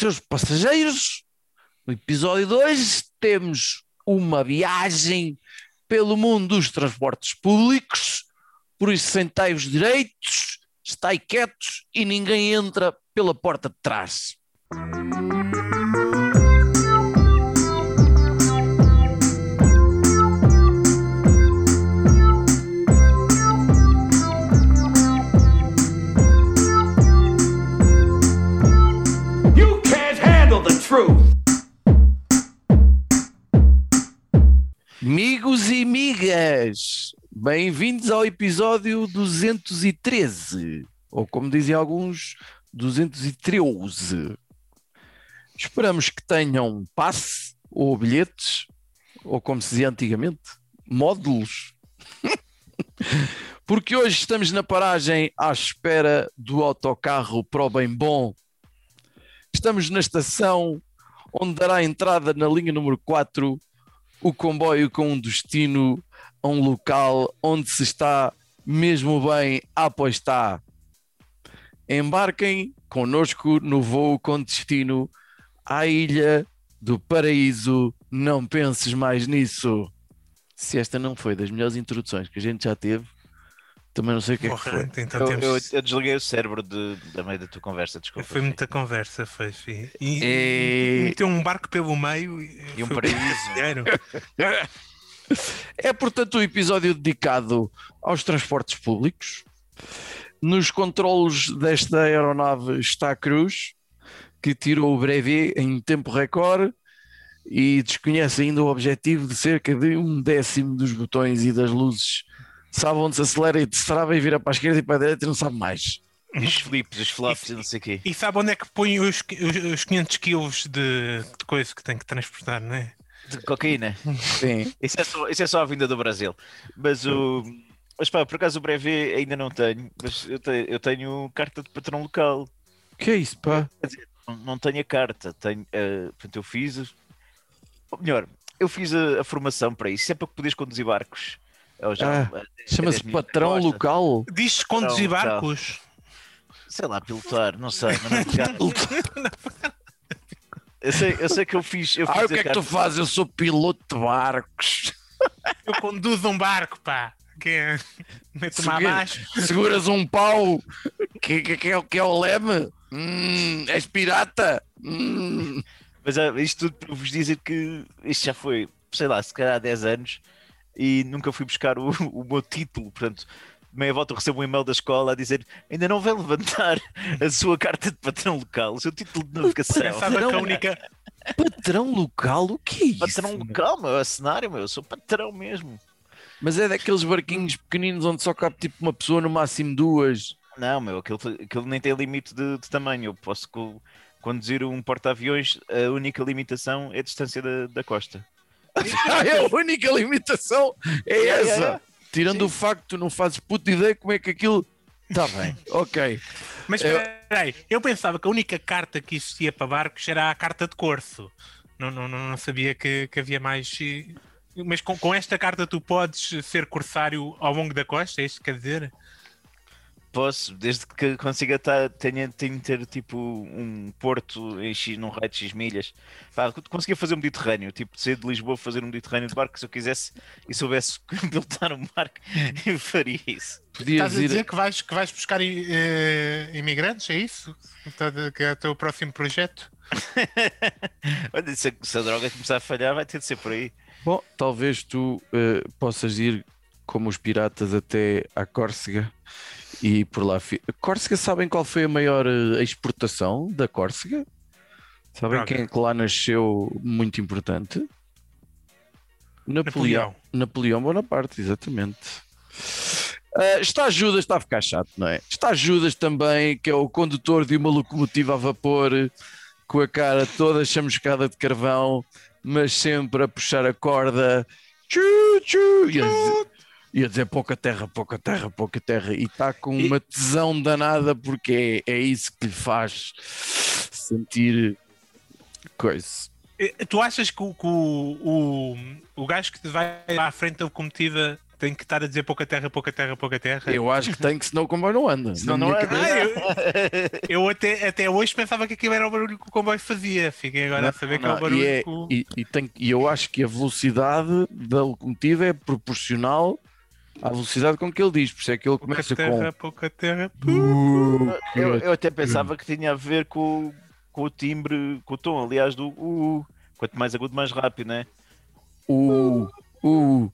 seus passageiros. No episódio 2 temos uma viagem pelo mundo dos transportes públicos, por isso sentai-vos direitos, estai quietos e ninguém entra pela porta de trás. Amigos e amigas, bem-vindos ao episódio 213, ou como dizem alguns, 213. Esperamos que tenham passe ou bilhetes, ou como se dizia antigamente, módulos. Porque hoje estamos na paragem à espera do autocarro para o bem bom. Estamos na estação onde dará entrada na linha número 4 o comboio com um destino a um local onde se está mesmo bem a apostar. Embarquem conosco no voo com destino à ilha do paraíso. Não penses mais nisso. Se esta não foi das melhores introduções que a gente já teve, também não sei o que é que Porra, foi. então Eu, temos... eu- eu desliguei o cérebro de, da meio da tua conversa, desculpa. Foi muita conversa, foi, fi. E, E- meteu um barco pelo meio e, E um paraíso. dinheiro. É, portanto, um episódio dedicado aos transportes públicos. Nos controlos desta aeronave está a Cruz, que tirou o brevet em tempo recorde e desconhece ainda o objetivo de cerca de um décimo dos botões e das luzes. Sabe onde se acelera e destrava e vira para a esquerda e para a direita e não sabe mais. Os flips, os flops e não sei o quê. E sabe onde é que põe os, os, os 500 quilos de, de coisa que tem que transportar, não é? De cocaína. Sim. Isso é só, isso é só a vinda do Brasil. Mas o. Mas pá, por acaso o brevet ainda não tenho, mas eu tenho, eu tenho carta de patrão local. que é isso, pá? Não, não tenho a carta, tenho. eh, portanto, eu fiz. Ou melhor, eu fiz a, a formação para isso, isso é para que poderes conduzir barcos. Já- Ah, a Chama-se 10 milhas patrão local. Diz conduzir barcos. Sei lá, pilotar, não sei, mas não é Eu sei, eu sei que eu fiz. Eu fiz Ah, o que é que tu fazes? Eu sou piloto de barcos. Eu conduzo um barco, pá. Que é... Segura- abaixo. Seguras um pau que, que, que, é, o- que é o leme? Hum, és pirata? Hum. Mas ah, isto tudo para vos dizer que isto já foi, sei lá, se calhar há 10 anos e nunca fui buscar o, o meu título. Portanto, meia volta eu recebo um e-mail da escola a dizer ainda não vai levantar a sua carta de patrão local, o seu título de navegação. Pensava que a única. Patrão local? O que é isso? Patrão local, meu, é cenário, meu, eu sou patrão mesmo. Mas é daqueles barquinhos pequeninos onde só cabe tipo uma pessoa, no máximo duas. Não, meu, aquilo, aquilo nem tem limite de, de tamanho. Eu posso co- conduzir um porta-aviões, a única limitação é a distância da, da costa. É a única limitação, é É, é, essa. é. Tirando Sim. o facto que tu não fazes puta ideia como é que aquilo. Está bem, ok. Mas Eu- espera aí, eu pensava que a única carta que existia para barcos era a carta de corso. Não, não, não, sabia que, que havia mais. Mas com, com esta carta tu podes ser corsário ao longo da costa, é isto que quer dizer? Posso, desde que consiga estar, tenha, tenho de ter tipo um porto em X, num raio de X milhas. Pá, conseguia fazer um Mediterrâneo, tipo de sair de Lisboa fazer um Mediterrâneo de barco se eu quisesse e soubesse pilotar um barco, eu faria isso. Podias Estás a ir. dizer que vais, que vais buscar eh, imigrantes, é isso? Então, que é o teu próximo projeto? Olha, se, a- se a droga começar a falhar, vai ter de ser por aí. Bom, talvez tu eh, possas ir como os piratas até à Córcega e por lá. Córcega, sabem qual foi a maior eh, exportação da Córcega? Sabem Droga. quem é que lá nasceu muito importante? Napoleão. Napoleão Bonaparte, exatamente. Ah, está Judas, está a ficar chato, não é? Está Judas também, que é o condutor de uma locomotiva a vapor, com a cara toda chamuscada de carvão, mas sempre a puxar a corda. Tchu, tchu, e a dizer, e pouca terra, pouca terra, pouca terra. E está com E- uma tesão danada, porque é, é isso que lhe faz sentir coisa. Eh, Tu achas que, o, que o, o, o gajo que te vai à frente da locomotiva Tem que estar a dizer pouca terra, pouca terra, pouca terra. Eu acho que tem que, senão o comboio não anda. Senão não anda. Ah, eu, eu até, até hoje pensava que aquilo era o barulho que o comboio fazia. Fiquei agora a saber que é Não, o barulho e, é- que o... e- e tem- e eu acho que a velocidade da locomotiva é proporcional à velocidade com que ele diz. Por isso é que ele Pouca começa terra, pouca terra. com. Eu, eu até pensava que tinha a ver com, com o timbre, com o tom, aliás, do uh, quanto mais agudo, mais rápido, né? Uh, uh.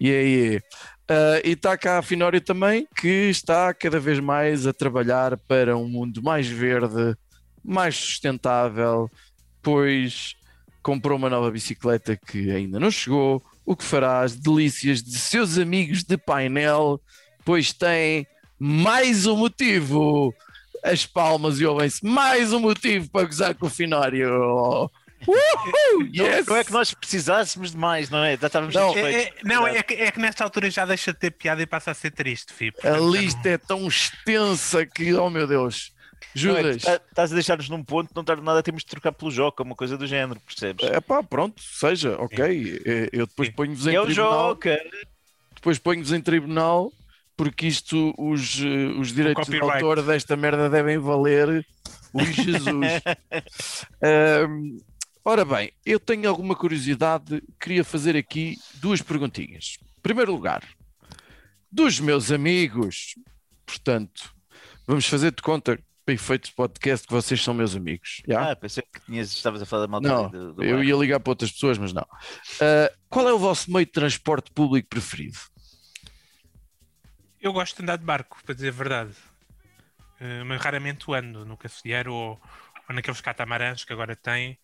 Yeah, yeah. Ah, e está cá a Finório também, que está cada vez mais a trabalhar para um mundo mais verde, mais sustentável, pois comprou uma nova bicicleta que ainda não chegou, o que fará as delícias de seus amigos de painel, pois tem mais um motivo. As palmas e ouvem-se mais um motivo para gozar com o Finório. Uhul! Yes! Não é que nós precisássemos de mais, não é? Já estávamos Não. satisfeitos. É- é- não, é que, é que nesta altura já deixa de ter piada e passa a ser triste, Fih. A lista é tão extensa que, oh meu Deus, Não, é Judas. tá- Estás a deixar-nos num ponto, não está nada, temos de trocar pelo Joca, uma coisa do género, percebes? É pá, pronto, seja, ok. Eh, Eu depois ponho-vos em É o tribunal. Joca! Depois ponho-vos em tribunal, porque isto, os, eh, os direitos de autor desta merda devem valer o Jesus. Ahm, ora bem, eu tenho alguma curiosidade, queria fazer aqui duas perguntinhas. Em primeiro lugar, dos meus amigos, portanto, vamos fazer de conta, efeitos de podcast, que vocês são meus amigos. já? Ah, pensei que tinhas, estavas a falar malta Não, do, do eu ia ligar para outras pessoas, mas não. Ah, qual é o vosso meio de transporte público preferido? Eu gosto de andar de barco, para dizer a verdade. Eh, mas raramente o ando no cafeteiro ou, ou naqueles catamarãs que agora tem.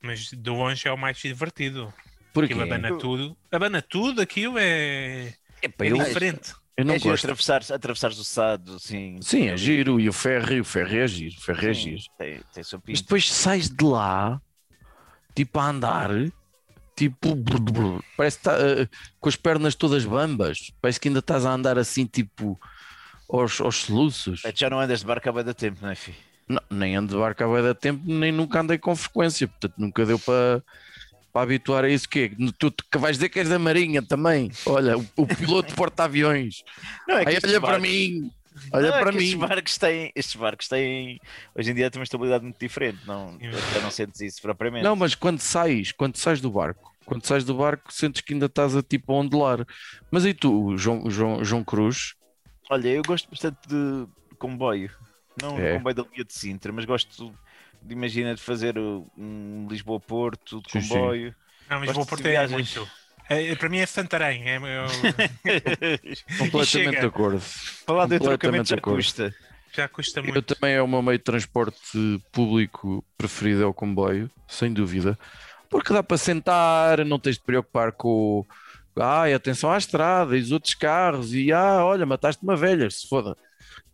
Mas de longe é o mais divertido. Porquê? Aquilo abana tudo. Abana tudo, aquilo é, é eu, diferente. Eu não é gosto. atravessares, atravessares o Sado, assim. Sim, é giro. E o ferry, o ferry é giro. O ferry é giro. Tem, tem Mas depois sais de lá, tipo a andar, tipo, brr, brr, parece que tá, ah, com as pernas todas bambas. Parece que ainda estás a andar assim, tipo, aos, aos soluços. É Já não andas de barco há da tempo, não é, filho? Não, nem ando de barco há da tempo, nem nunca andei com frequência. Portanto, nunca deu para. Para habituar a isso, que Tu que vais dizer que és da Marinha também. Olha, o, o piloto porta-aviões. Não, é Aí, olha para barcos- mim, olha Não, é para mim. Estes barcos, têm, estes barcos têm. Hoje em dia têm uma estabilidade muito diferente. Não, já não sentes isso propriamente. Não, mas quando sais, quando sais do barco, quando sais do barco, sentes que ainda estás a tipo a ondular. Mas e tu, João, João, João Cruz? Olha, eu gosto bastante de comboio. Não É. comboio da linha de Sintra, mas gosto de, imagina, de fazer um Lisboa-Porto de Sim, sim. comboio. Não, portar viagens. muito. É, para mim é Santarém. É, eu- Completamente chega. de acordo. Falar de Completamente trocamento já custa. já custa Eu muito. também é o meu meio de transporte público preferido é o comboio, sem dúvida. Porque dá para sentar, não tens de preocupar com o ai, atenção à estrada e os outros carros, e ah, olha, mataste uma velha, se foda.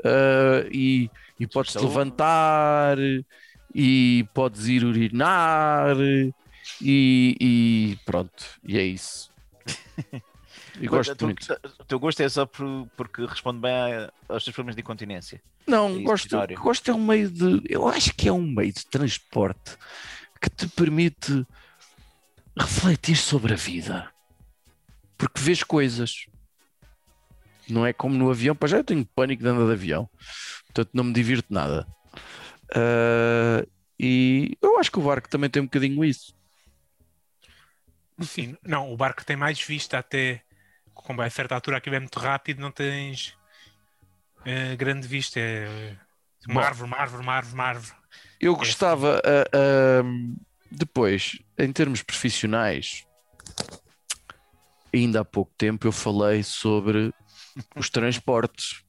Ah, e e podes te Saúde. levantar, e podes ir urinar, e, e pronto, e é isso. Gosto Tu-. O teu gosto é só por- porque responde bem a- aos teus problemas de incontinência. Não, É gosto, gosto é um meio de. Eu acho que é um meio de transporte que te permite refletir sobre a vida. Porque vês coisas. Não é como no avião, para já eu tenho pânico de andar de avião. Portanto, não me divirto nada. Ah, e eu acho que o barco também tem um bocadinho isso. Sim, não, o barco tem mais vista até. Como a certa altura aquilo é muito rápido, não tens eh, grande vista. É uma Bom. árvore, uma árvore, uma árvore, uma árvore. Eu gostava, ah, ah, depois, em termos profissionais, ainda há pouco tempo eu falei sobre os transportes.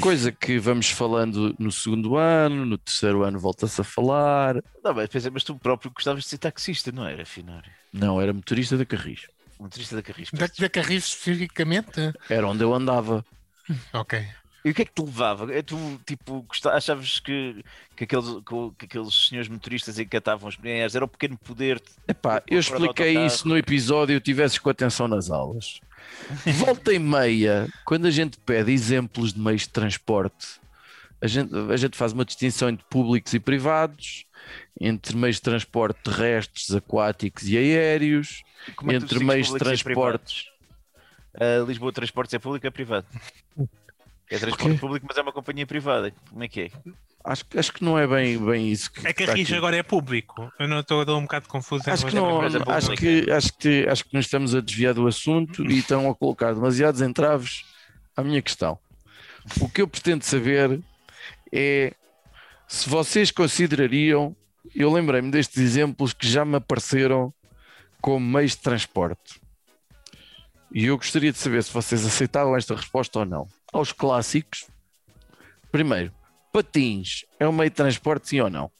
Coisa que vamos falando no segundo ano, no terceiro ano volta-se a falar. Não, mas, pensei, mas tu próprio gostavas de ser taxista, não era, Finório? Não, era motorista da Carris. Motorista da Carris. Da, da Carris especificamente? Era onde eu andava. Ok. E o que é que te levava? É tu, tipo, achavas que, que, aqueles, que, que aqueles senhores motoristas encatavam os mulheres era o pequeno poder de- Epá, eu expliquei isso no episódio, tivesses com atenção nas aulas. Volta e meia, quando a gente pede exemplos de meios de transporte, a gente, a gente faz uma distinção entre públicos e privados, entre meios de transporte terrestres, aquáticos e aéreos, Como é entre meios de transportes. privados? A Lisboa Transportes é público ou é privado? É transporte quê? público, mas é uma companhia privada. Como é que é? Acho, que- acho que não é bem, bem isso que É que a aqui. agora é público. Eu não estou a dar um bocado confuso. em Acho que, não, acho, que, acho, que, acho que nos estamos a desviar do assunto e estão a colocar demasiados entraves à minha questão. O que eu pretendo saber é se vocês considerariam, eu lembrei-me destes exemplos que já me apareceram como meios de transporte. E eu gostaria de saber se vocês aceitavam esta resposta ou não. Aos clássicos, primeiro, patins é um meio de transporte, sim ou não?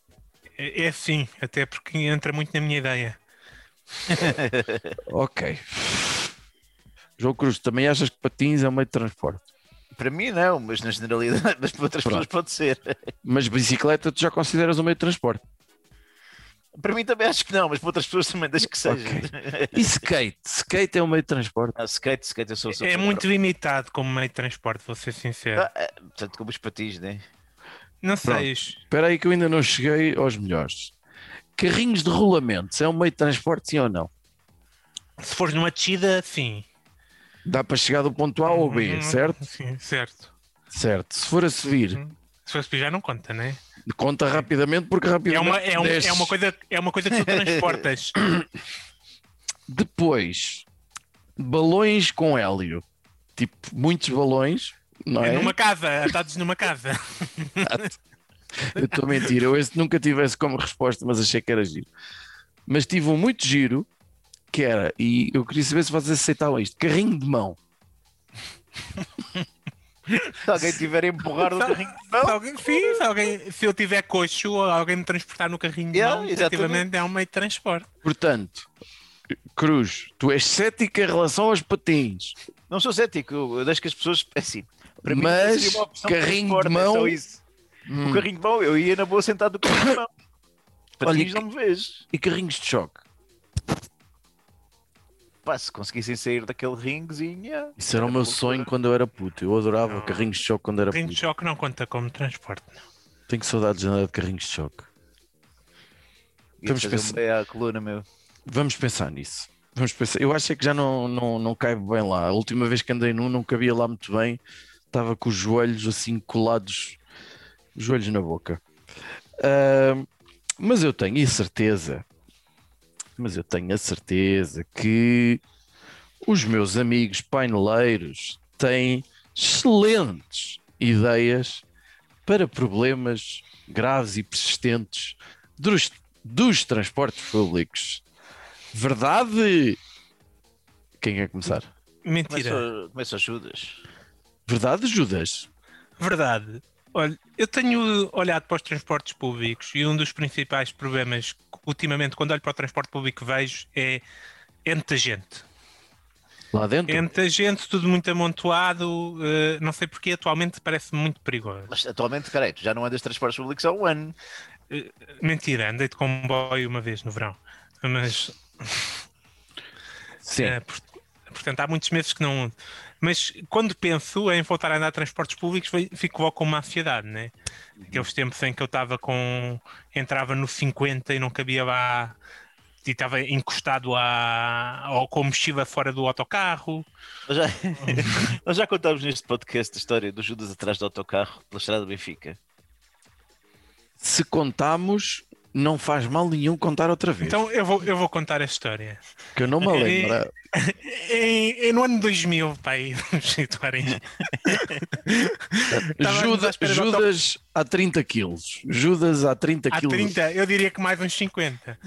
É, é sim, até porque entra muito na minha ideia. Ok. João Cruz, também achas que patins é um meio de transporte? Para mim não, mas na generalidade, mas para outras pessoas pode ser. Mas bicicleta tu já consideras um meio de transporte? Para mim também acho que não, mas para outras pessoas também deixo que seja. E skate? Skate é um meio de transporte? Ah, skate, skate, eu sou, sou É muito limitado como meio de transporte, vou ser sincero. Ah, ah, Portanto, como os patins, né? Não sei. Espera aí que eu ainda não cheguei aos melhores. Carrinhos de rolamentos é um meio de transporte, sim ou não? Se fores numa descida, sim. Dá para chegar do ponto A ao B, Hum, certo? Sim, certo. Certo. Se for a subir, Se fosse já não conta, né? conta rapidamente porque É rapidamente uma, é, um- é uma coisa, é uma coisa que tu transportas. Depois, balões com hélio. Tipo, muitos balões, não É é? numa casa, atados numa casa. Eu estou a mentir, eu esse nunca tive esse como resposta, mas achei que era giro. Mas tive um muito giro que era, e eu queria saber se vocês aceitavam isto: carrinho de mão. Se alguém tiver a empurrar no carrinho de Se, mão, alguém, sim, se, alguém, se eu tiver coxo ou alguém me transportar no carrinho de Yeah, mão, exatamente. efetivamente é um meio de transporte. Portanto, Cruz, tu és cético em relação aos patins, não sou cético, eu eu deixo que as pessoas. É assim, para mim Mas seria uma opção carrinho transporte, de é só mão- isso. Hum, O carrinho de mão, eu ia na boa sentado no carrinho de mão. Patins Olha, não me vejo. e carrinhos de choque. Pá, se conseguissem sair daquele ringuezinho. Isso era o meu sonho quando eu era puto. Eu adorava Não. carrinhos de choque quando era Carrinho de puto. choque não conta como transporte. não. Tenho saudades de andar de carrinhos de choque. Ia Vamos pensar- um coluna, meu. Vamos pensar nisso. Vamos pensar. Eu acho é que já não, não, não cai bem lá. A última vez que andei num não cabia lá muito bem. Estava com os joelhos assim colados, os joelhos na boca. Ahm, mas eu tenho a certeza, mas eu tenho a certeza que os meus amigos paineleiros têm excelentes ideias para problemas graves e persistentes dos, dos transportes públicos. Verdade? Quem quer começar? Mentira. Começa, começa Judas. Verdade, Judas? Verdade. Olha, eu tenho olhado para os transportes públicos e um dos principais problemas que ultimamente, quando olho para o transporte público, vejo é, é muita gente. Lá dentro? É muita gente, tudo muito amontoado. eh, não sei porque atualmente parece muito perigoso. Mas atualmente, peraí, tu já não andas de transportes públicos há um ano. Mentira, andei de comboio uma vez no verão. Mas Sim. Eh, por- portanto, há muitos meses que não. Mas quando penso em voltar a andar de transportes públicos, fico logo com uma ansiedade, né? Aqueles tempos em que eu estava com. entrava no 50 e não cabia lá. E estava encostado à, ou com mochila fora do autocarro. Nós já, nós já contámos neste podcast a história do Judas atrás do autocarro pela estrada do Benfica. Se contamos, não faz mal nenhum contar outra vez. Então eu vou, eu vou contar a história. que eu não me lembro. Em, em- no ano 2000, pai, vamos situarem. Judas, Judas há 30 quilos. Judas há 30 Há quilos. 30, eu diria que mais uns 50.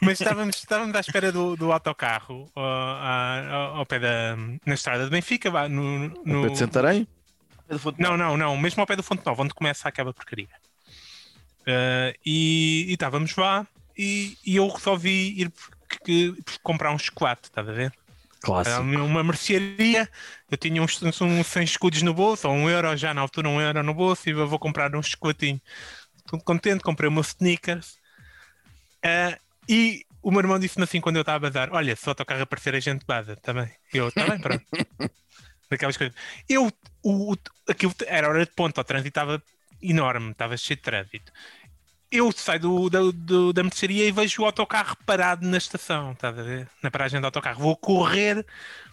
Mas estávamos, estávamos à espera do, do autocarro à- ao, ao pé da. na estrada de Benfica, no. No no- pé de Santarém? não, não, não, mesmo ao pé do Fonte Nova, onde começa aquela porcaria. Ah, e, estávamos lá e, e eu resolvi ir porque- porque comprar um chocolate, estás a ver? Era Clássico. uma mercearia, eu tinha uns, uns 100 escudos no bolso, ou um euro já na altura, um euro no bolso, e eu vou comprar um chocolatinho. Estou contente, comprei o meu sneakers. Ah, e o meu irmão disse-me assim quando eu estava a bazar: Olha, se o autocarro aparecer, a gente baza também. Eu, está bem, pronto. Daquelas coisas. Eu, o, o- aquilo era hora de ponto, o trânsito estava enorme, estava cheio de trânsito. Eu saio do, da, do- da mercearia e vejo o autocarro parado na estação, estás a ver? Na paragem do autocarro. Vou correr,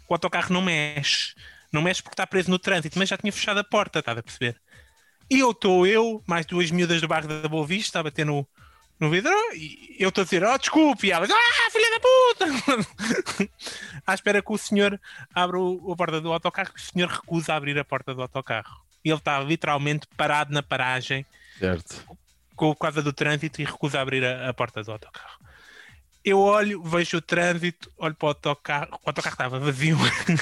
o autocarro não mexe. Não mexe porque está preso no trânsito, mas já tinha fechado a porta, estás a perceber? E eu estou, eu, mais duas miúdas do bairro da Boa Vista, a bater no, no vidro, e eu estou a dizer, oh, desculpe, e elas, ah, filha da puta! à espera que o senhor abra o, a porta do autocarro, o senhor recusa a abrir a porta do autocarro. E ele está literalmente parado na paragem, Certo. Com por causa do trânsito e recusa abrir a, a porta do autocarro. Eu olho, vejo o trânsito, olho para o autocarro, o autocarro estava vazio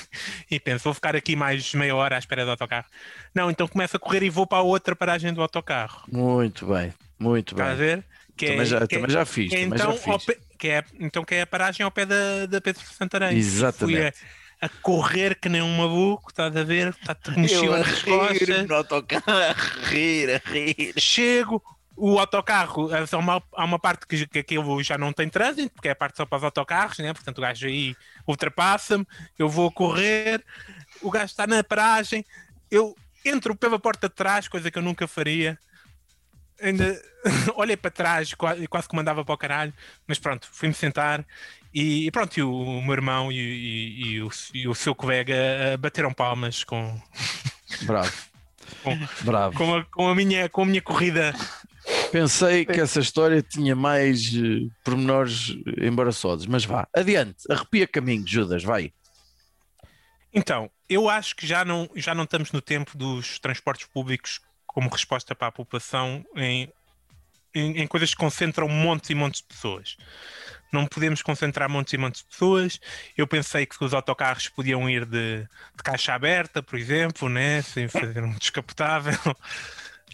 e penso, vou ficar aqui mais meia hora à espera do autocarro. Não, então começo a correr e vou para a outra paragem do autocarro. Muito bem, muito Está a bem. ver? Que Também já, que também já fiz, que é também então, já fiz. pé- que é, então que é a paragem ao pé da, da Pedro Santarém. Exatamente. Fui a, correr que nem um maluco, estás a ver? Está tudo mexido Eu a nas rir costas. no autocarro, a rir, a rir. Chego, o autocarro, há uma, há uma parte que, que aquilo já não tem trânsito, porque é a parte só para os autocarros, né? portanto o gajo aí ultrapassa-me, eu vou correr, o gajo está na paragem, eu entro pela porta de trás, coisa que eu nunca faria. Ainda olhei para trás e quase que mandava para o caralho, mas pronto, fui-me sentar e, e pronto, e o, o meu irmão e, e- e o, e o seu colega eh, bateram palmas com, Bravo. Com- Bravo. com, a, com, a minha, com a minha corrida Pensei que essa história tinha mais eh, pormenores embaraçosos, mas vá, adiante, arrepia caminho, Judas, vai. Então, eu acho que já não, já não estamos no tempo dos transportes públicos como resposta para a população em, em, em coisas que concentram montes e montes de pessoas. Não podemos concentrar montes e montes de pessoas. Eu pensei que os autocarros podiam ir de, de caixa aberta, por exemplo, né? sem fazer um descapotável.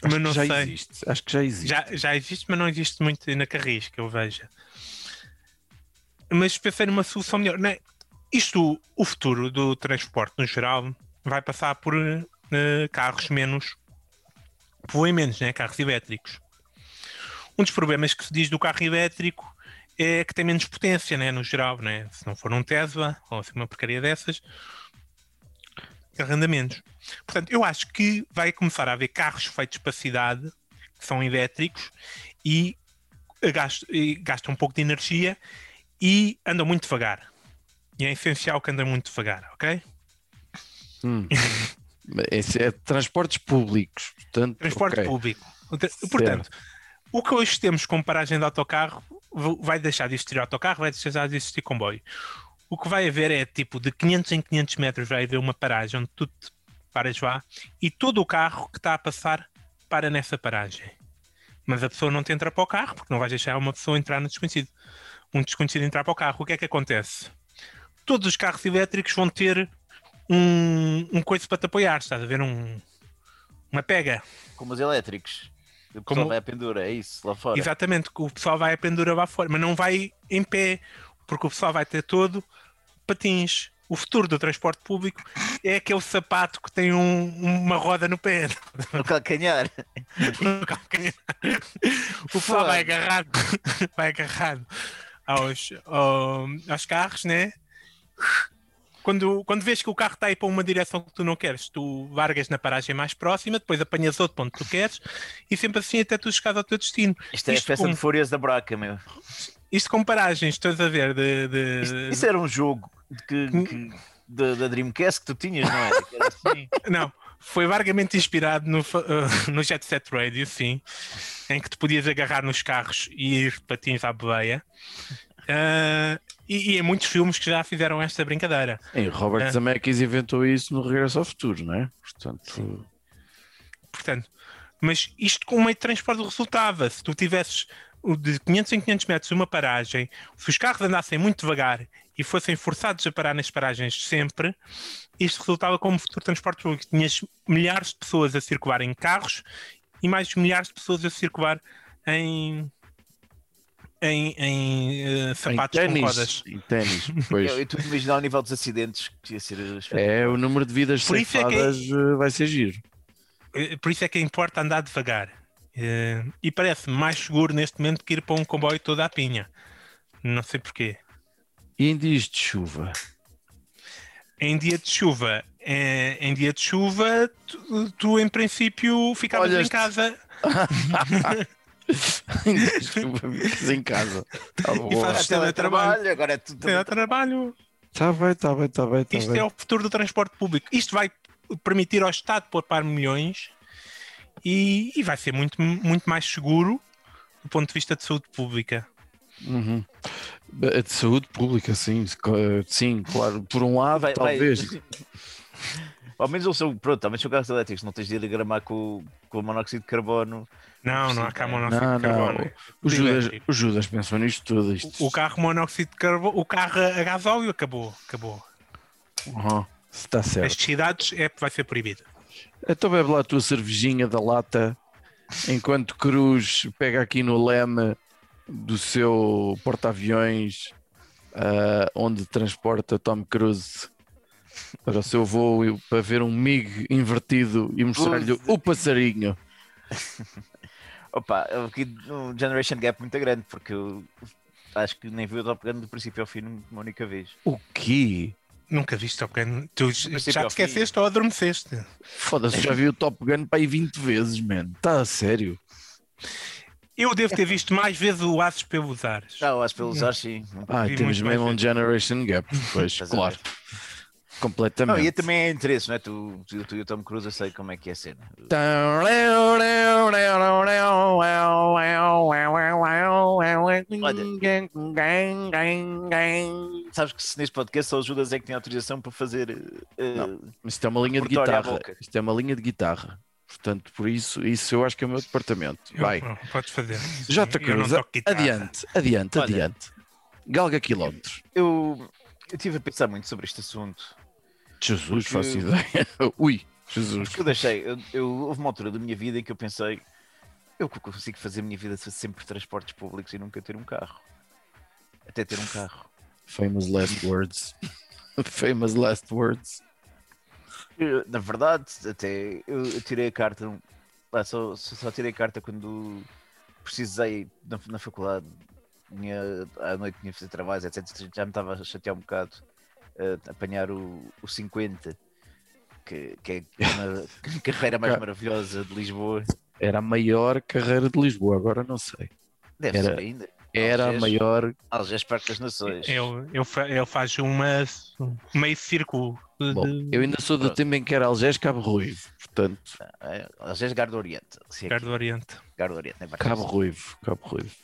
Acho Mas não que já sei. existe, acho que já existe. Já, já existe, mas não existe muito na Carris, que eu veja. Mas pensei numa solução melhor. Né? Isto, o futuro do transporte no geral, vai passar por eh, carros menos poluem menos, né? carros elétricos. Um dos problemas que se diz do carro elétrico é que tem menos potência, né? no geral. Né? Se não for um Tesla ou assim uma porcaria dessas, menos. Portanto, eu acho que vai começar a haver carros feitos para a cidade que são elétricos e gastam, e gastam um pouco de energia e andam muito devagar. E é essencial que andem muito devagar, ok? Hum. Esse é transportes públicos, portanto, Transporte ok. público. Portanto, o que hoje temos como paragem de autocarro vai deixar de existir autocarro, vai deixar de existir comboio. O que vai haver é tipo de 500 em 500 metros vai haver uma paragem onde tu te paras lá e todo o carro que está a passar para nessa paragem. Mas a pessoa não te entra para o carro porque não vais deixar uma pessoa entrar no desconhecido. Um desconhecido entrar para o carro. O que é que acontece? Todos os carros elétricos vão ter um, um coisa para te apoiar, estás a ver? Um, uma pega. Como os elétricos. O Como- pessoal vai à pendura, é isso, lá fora. Exatamente, o pessoal vai a pendura lá fora, mas não vai em pé, porque o pessoal vai ter todo patins. O futuro do transporte público é aquele sapato que tem um- uma roda no pé. No calcanhar. no calcanhar. o pessoal vai agarrado, vai agarrado aos, ao- aos carros, né? Quando, quando vês que o carro está aí para uma direção que tu não queres, tu largas na paragem mais próxima, depois apanhas outro ponto que tu queres e sempre assim até tu chegares ao teu destino. Isto é a Isto festa como- de fúrias da braca, meu. Isto com paragens, estás a ver? De, de- Isto, isso era um jogo que, que- da, da Dreamcast que tu tinhas, não? Que era assim. Não, foi largamente inspirado no, uh, no Jet Set Radio, sim, em que tu podias agarrar nos carros e ir patins à boleia. Uh, e, e em muitos filmes que já fizeram esta brincadeira. Sim, Robert É. Zemeckis inventou isso no Regresso ao Futuro, não é? Portanto, Portanto, mas isto com o meio de transporte resultava. Se tu tivesses de 500 em 500 metros uma paragem, se os carros andassem muito devagar e fossem forçados a parar nas paragens sempre, isto resultava como futuro transporte público. Tinhas milhares de pessoas a circular em carros e mais milhares de pessoas a circular em, em, em, eh, sapatos em com ténis, rodas. em ténis, pois. Eu, estou a imaginar o nível dos acidentes que ia ser. É, o número de vidas Por isso é que- ceifadas eh, vai ser giro. Eh, Por isso é que importa andar devagar. Eh, E parece mais seguro neste momento que ir para um comboio toda a pinha. Não sei porquê. E em dias de chuva? Em dia de chuva, eh, em dia de chuva, tu, tu, em princípio ficavas em Olhaste. casa. Ficas em casa. Tá bom. E fazes teletrabalho. agora é tudo. É trabalho. Tá bem, tá bem, tá bem. Tá Isto bem. é o futuro do transporte público. Isto vai permitir ao Estado poupar milhões e, e vai ser muito, muito mais seguro do ponto de vista de saúde pública. Uhum. É De saúde pública, sim, co- sim, claro. Por um lado, Vai- vai- talvez. Ao menos eles são, pronto, ao menos são carros elétricos, não tens de diagramar com, com o monóxido de carbono. Não, não há cá monóxido Não, de carbono. não. O Judas, Elétrico. o Judas pensou nisto tudo. Isto. O, o carro monóxido de carbono, o carro a gasóleo acabou, acabou. Uhum. Está certo. As cidades é, vai ser proibido. Então bebe lá a tua cervejinha da lata, enquanto Cruz pega aqui no leme do seu porta-aviões, ah, onde transporta Tom Cruise para o seu voo para ver um MiG invertido e mostrar-lhe o passarinho. Opa, aqui um generation gap muito grande, porque eu acho que nem vi o Top Gun do princípio ao fim uma única vez. O quê? Nunca viste Top Gun? Tu já te ao fim. esqueceste ou adormeceste? Foda-se, já vi o Top Gun para aí 20 vezes, man. Está a sério. Eu devo ter visto mais vezes o Aços pelos Ares. Já, eu acho pelos ar, sim. Ah, temos mesmo um generation gap. Pois, a claro. Ver? Não, Completamente. e também é interesse, não é? Tu, tu, tu e o Tom Cruise, eu sei como é que é a cena. Sabes que se neste podcast só o Judas é que tem autorização para fazer. eh, Não. Isto é uma linha de guitarra. Isto é uma linha de guitarra. Portanto, por isso, isso eu acho que é o meu departamento. Eu- Vai. podes fazer. J. Eu não Cruz, adiante, adiante, Olha. adiante. Galga quilómetros. eu, eu estive a pensar muito sobre este assunto. Jesus, Porque- faço ideia. Ui, Jesus. Porque eu deixei, eu, eu- houve uma altura da minha vida em que eu pensei, eu que consigo fazer a minha vida sempre transportes públicos e nunca ter um carro. Até ter um carro. Famous last words. Famous last words. Eu, na verdade, até eu, eu tirei a carta, ah, só, só, tirei a carta quando precisei na, na faculdade. Tinha, à noite tinha fazer trabalhos, etc. Já me estava a chatear um bocado eh, apanhar o, o 50, que, que é uma carreira mais maravilhosa de Lisboa. Era a maior carreira de Lisboa, agora não sei. Deve Era- ser ainda. Era a maior. Algés Parque das Nações. Ele, ele, fa- ele faz uma, um meio círculo de, Bom, eu ainda sou do Pronto. tempo em que era Algés Cabo Ruivo. Portanto, É, Algés Gardo Oriente. É Lugar que- do Oriente. Gardo Oriente, é Cabo Ruivo. Cabo Ruivo.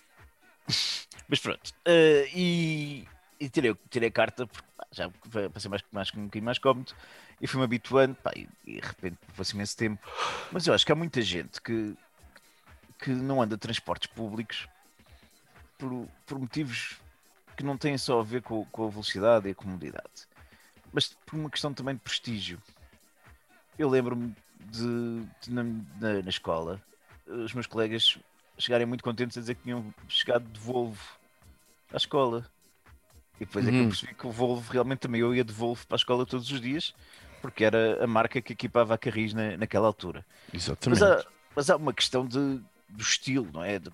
Mas pronto. eh, e e tirei, tirei a carta porque pá, já para ser mais, mais, um bocadinho mais cómodo e fui-me habituando pá, e, e de repente passei imenso tempo. Mas eu acho que há muita gente que, que não anda transportes públicos por, por motivos que não têm só a ver com, com a velocidade e a comodidade, mas por uma questão também de prestígio. Eu lembro-me de, de na, na, na escola os meus colegas chegarem muito contentes a dizer que tinham chegado de Volvo à escola. E depois é que eu Uhum. percebi que o Volvo realmente também eu ia de Volvo para a escola todos os dias, porque era a marca que equipava a Carris na, naquela altura. Mas Exatamente. há, mas há uma questão de, do estilo, não é? De-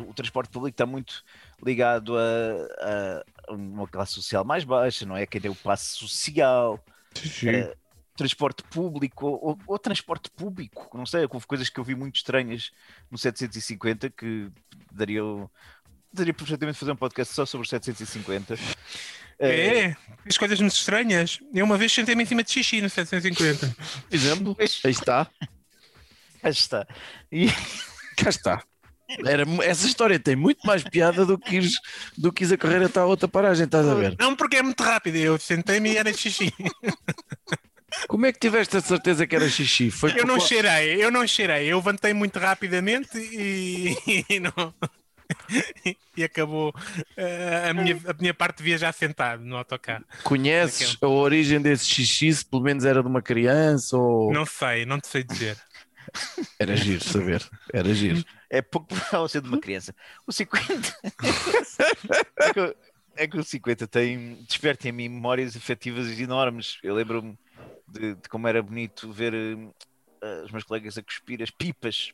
o transporte público está muito ligado a, a- uma classe social mais baixa, não é? Quem tem o passe social, eh, transporte público ou, ou- ou transporte público, não sei, houve coisas que eu vi muito estranhas no 750 que dariam. Daria perfeitamente fazer um podcast só sobre o 750. Eh, É, as coisas muito estranhas. Eu uma vez sentei-me em cima de xixi no 750. Exemplo, pois, aí está. aí está. E, Cá está. Era, essa história tem muito mais piada do que ires, do que ires a correr até à outra paragem, estás a ver? Não, porque é muito rápido. Eu sentei-me e era xixi. Como é que tiveste a certeza que era xixi? Foi Eu não por- cheirei, eu não cheirei. Eu levantei muito rapidamente e, e não. E acabou eh, a, minha, a minha parte de viajar sentado no autocarro. Conheces a origem desse xixi? Se pelo menos era de uma criança ou. Não sei, não te sei dizer. Era giro saber. Era giro. é pouco provável ser de uma criança. O 50. é, que, o- é que o 50 tem. Desperta em mim memórias afetivas enormes. Eu lembro-me de, de como era bonito ver eh, os meus colegas a cuspir as pipas,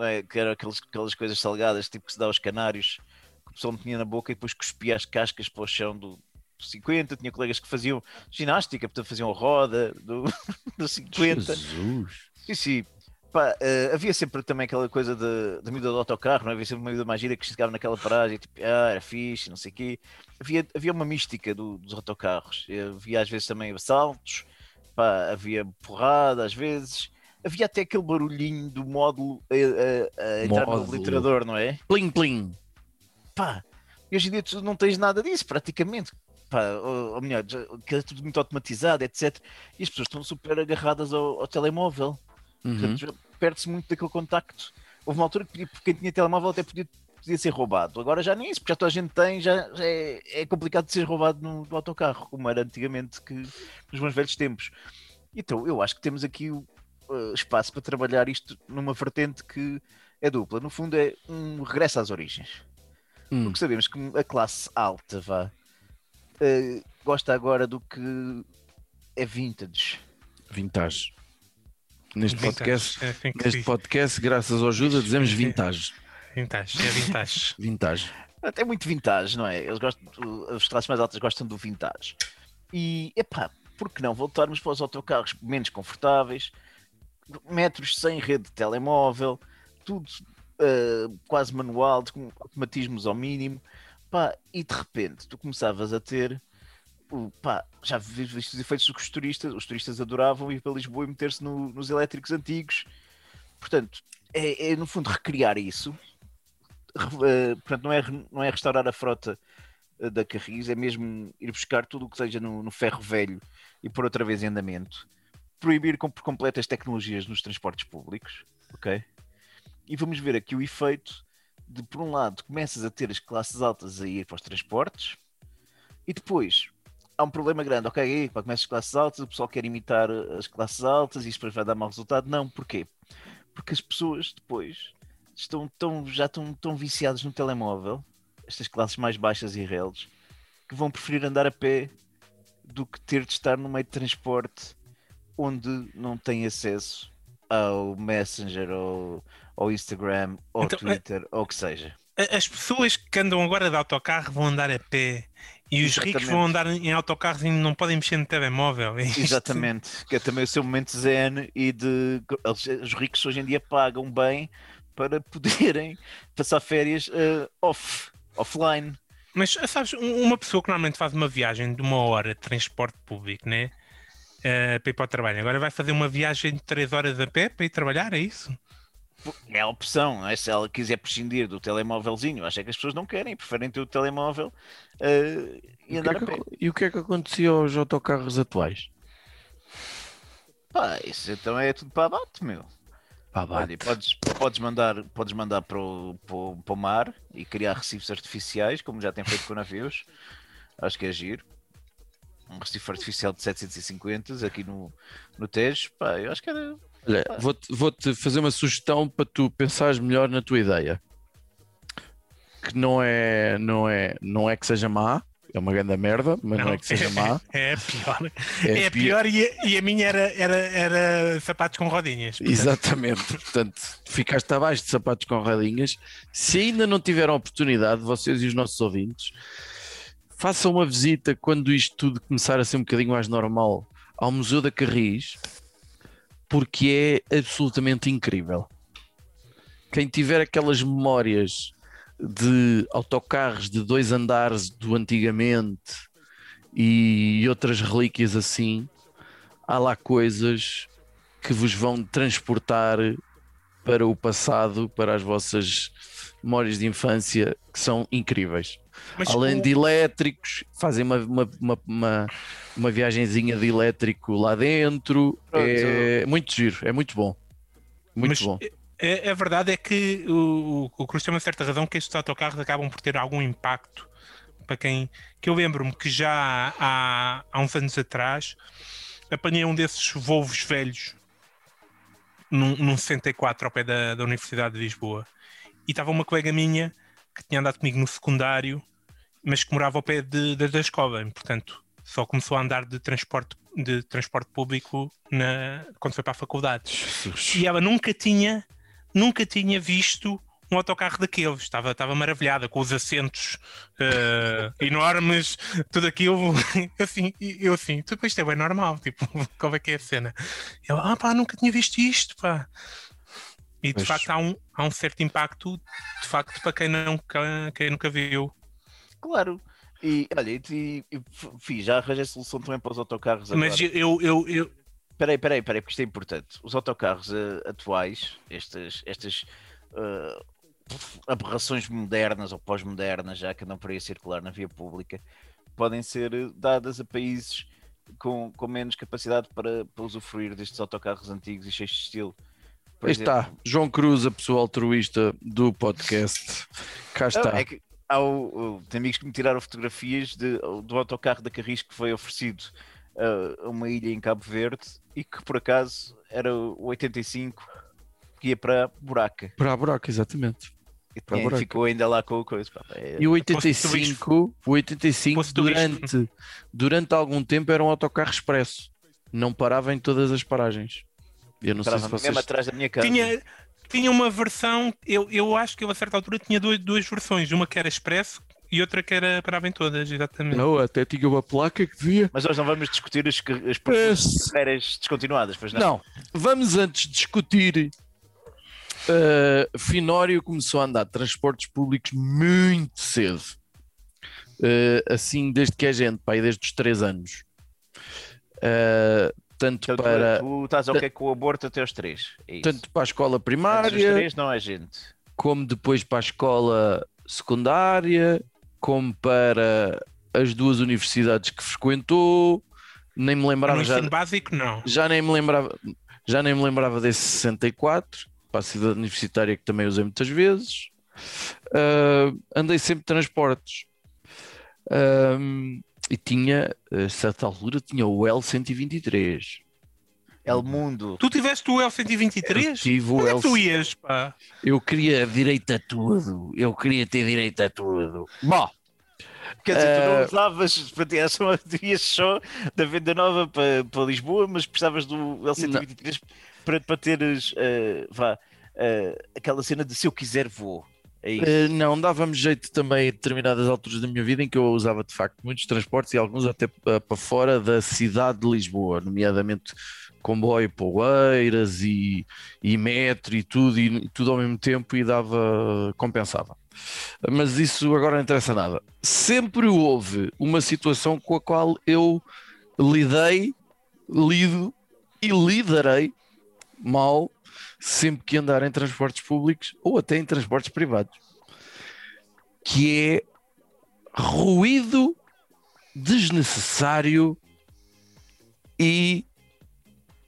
é? que eram aqueles, aquelas coisas salgadas, tipo que se dá aos canários, que o pessoal metia na boca e depois cuspia as cascas para o chão do. do 50, tinha colegas que faziam ginástica, portanto faziam roda do, do 50. Jesus. Sim, sim. Pá, eh, havia sempre também aquela coisa de- da medida do autocarro, não é? havia sempre uma medida mais gira que chegava naquela paragem, tipo, ah, era fixe, não sei o quê. Havia, havia uma mística do- dos autocarros. Havia às vezes também assaltos, pá, havia porrada às vezes. Havia até aquele barulhinho do módulo a, a- a entrar no Módulo. obliterador, não é? Plim, plim. Pá, e hoje em dia tu não tens nada disso, praticamente. Pá, ou, ou melhor, que é tudo muito automatizado, etc. E as pessoas estão super agarradas ao, ao telemóvel. Uhum. Perde-se muito daquele contacto. Houve uma altura que quem tinha telemóvel até podia, podia ser roubado. Agora já nem é isso, porque já toda a gente tem, já, já é, é complicado de ser roubado no, no autocarro, como era antigamente que, nos meus velhos tempos. Então eu acho que temos aqui o espaço para trabalhar isto numa vertente que é dupla. No fundo é um regresso às origens. Hum. Porque sabemos que a classe alta vá, eh, gosta agora do que é vintage. Vintage. Neste Vintage, podcast, é assim neste diz. podcast, graças ao ajuda, dizemos Sim. vintage. Vintage, é vintage. Vintage. É muito vintage, não é? Eles gostam, as classes mais altas gostam do vintage. E, epá, por que não voltarmos para os autocarros menos confortáveis, metros sem rede de telemóvel, tudo ah, quase manual, com automatismos ao mínimo, pá, e de repente tu começavas a ter, pá, já viste os efeitos dos turistas, os turistas adoravam ir para Lisboa e meter-se no- nos elétricos antigos, portanto, é, é, no fundo recriar isso, eh, portanto, não é, não é restaurar a frota eh, da Carris, é mesmo ir buscar tudo o que seja no, no ferro velho e pôr outra vez em andamento. Proibir por completo as tecnologias nos transportes públicos, ok? E vamos ver aqui o efeito de, por um lado, começas a ter as classes altas a ir para os transportes e depois há um problema grande, ok? Aí, pá, começas as classes altas, o pessoal quer imitar eh, as classes altas e isso depois vai dar mau resultado. Não, porquê? Porque as pessoas depois estão tão, já estão tão viciados no telemóvel, estas classes mais baixas e reles, que vão preferir andar a pé do que ter de estar no meio de transporte onde não têm acesso ao Messenger ou ao Instagram ou Então, Twitter ou o que seja. As pessoas que andam agora de autocarro vão andar a pé e os ricos Exatamente. vão andar em autocarros e não podem mexer no telemóvel. É. Exatamente, que é também o seu momento zen e de os ricos hoje em dia pagam bem para poderem passar férias eh, off, offline. Mas sabes, um- uma pessoa que normalmente faz uma viagem de uma hora de transporte público, né? Eh, para ir para o trabalho, agora vai fazer uma viagem de 3 horas a pé para ir trabalhar, é isso? É a opção, não é? se ela quiser prescindir do telemóvelzinho, acho é que as pessoas não querem, preferem ter o telemóvel eh, e E que andar é a pé. e o que é que acontecia aos autocarros atuais? Pá, isso então é tudo para abate, meu. Pá, Olha, bate. podes, podes mandar, podes mandar para, o, para, o, para o mar e criar recifes artificiais, como já tem feito com navios. Acho que é giro. Um recife artificial de 750 aqui no, no Tejo. Pá, eu acho que era. Olha, vou-te vou-te fazer uma sugestão para tu pensares melhor na tua ideia. Que não é, não é, não é que seja má, é uma grande merda, mas não, é que seja má. É a pior. É É, a pior e a, e a minha era, era, era sapatos com rodinhas. portanto, Exatamente. Portanto, ficaste abaixo de sapatos com radinhas. Se ainda não tiveram oportunidade, vocês e os nossos ouvintes, façam uma visita quando isto tudo começar a ser um bocadinho mais normal ao Museu da Carris, porque é absolutamente incrível. Quem tiver aquelas memórias de autocarros de dois andares do antigamente e outras relíquias assim, há lá coisas que vos vão transportar para o passado, para as vossas memórias de infância, que são incríveis. Mas Além o- de elétricos, fazem uma, uma, uma, uma, uma viagenzinha de elétrico lá dentro. Pronto. É muito giro, é muito bom. Muito mas bom. A, a verdade é que o, o Cruz tem uma certa razão que estes autocarros acabam por ter algum impacto para quem. Que eu lembro-me que já há, há uns anos atrás apanhei um desses Volvos velhos num, num 64 ao pé da, da Universidade de Lisboa e estava uma colega minha que tinha andado comigo no secundário, mas que morava ao pé de, da, da escola, portanto só começou a andar de transporte, de transporte público na, quando foi para a faculdade. E ela nunca tinha, nunca tinha visto um autocarro daqueles. Estava, estava maravilhada com os assentos eh, enormes, tudo aquilo. Assim, eu assim, tudo isto é bem normal. Tipo, qual é que é a cena? E Ela, ah pá, nunca tinha visto isto, pá. E de facto há um, há um certo impacto, de facto, para quem, não, quem nunca viu. Claro. E olha, e, e, e já arranjei solução também para os autocarros agora. Mas eu, eu, eu, Peraí, peraí, peraí, porque isto é importante. Os autocarros eh, atuais, estas, estas eh, aberrações modernas ou pós-modernas, já que andam por aí a circular na via pública, podem ser eh, dadas a países com, com menos capacidade para, para usufruir destes autocarros antigos e cheios de estilo. Por Aí exemplo, está, João Cruz, a pessoa altruísta do podcast. Cá Não, está. é que há o, o- tem amigos que me tiraram fotografias de- do autocarro da Carris que foi oferecido uh, a uma ilha em Cabo Verde e que por acaso era o 85 que ia para Buraca Para a buraca, exatamente. e Para Buraca. ficou ainda lá com o coisa. é- E o 85, o 85 Fosse turismo. durante, durante algum tempo era um autocarro expresso. Não parava em todas as paragens. Eu não sei parava se vocês... mesmo atrás da minha casa. tinha, tinha uma versão, eu, eu acho que eu a certa altura tinha duas, duas versões, uma que era expresso e outra que era parava em todas, exatamente. Não, até tinha uma placa que dizia... Mas nós não vamos discutir as, as carreiras descontinuadas, pois não? Não, vamos antes discutir. Uh, Finório começou a andar de transportes públicos muito cedo. Uh, assim, desde que é gente, pai, desde os 3 anos. Uh, tanto, Então, tu- para, tu, estás ok com o aborto até aos 3. É isso. tanto para a escola Antes dos primária, 3 não é gente. como depois para a escola secundária, como para as duas universidades que frequentou. Nem me no lembrava já, ensino básico, não. já nem me lembrava, já nem me lembrava desse 64, para a cidade universitária que também usei muitas vezes. Ah, andei sempre de transportes. Ahm, e tinha, a certa altura, tinha o L123. El Mundo. Tu tiveste o L123? Eu tive o Onde é que tu L... ias, pá? Eu queria direito a tudo. Eu queria ter direito a tudo. Bom, Quer dizer, tu Eh, não usavas, para ter só, tu ias só da venda nova para, para Lisboa, mas precisavas do L123 para, para teres eh, vá, eh, aquela cena de se eu quiser vou. É. Eh, não, dava-me jeito também a determinadas alturas da minha vida em que eu usava de facto muitos transportes e alguns até pa- para fora da cidade de Lisboa, nomeadamente comboio Poeiras e, e metro e tudo, e, tudo ao mesmo tempo e dava, compensava. Mas isso agora não interessa nada. Sempre houve uma situação com a qual eu lidei, lido e lidarei mal sempre que andar em transportes públicos ou até em transportes privados, que é ruído desnecessário e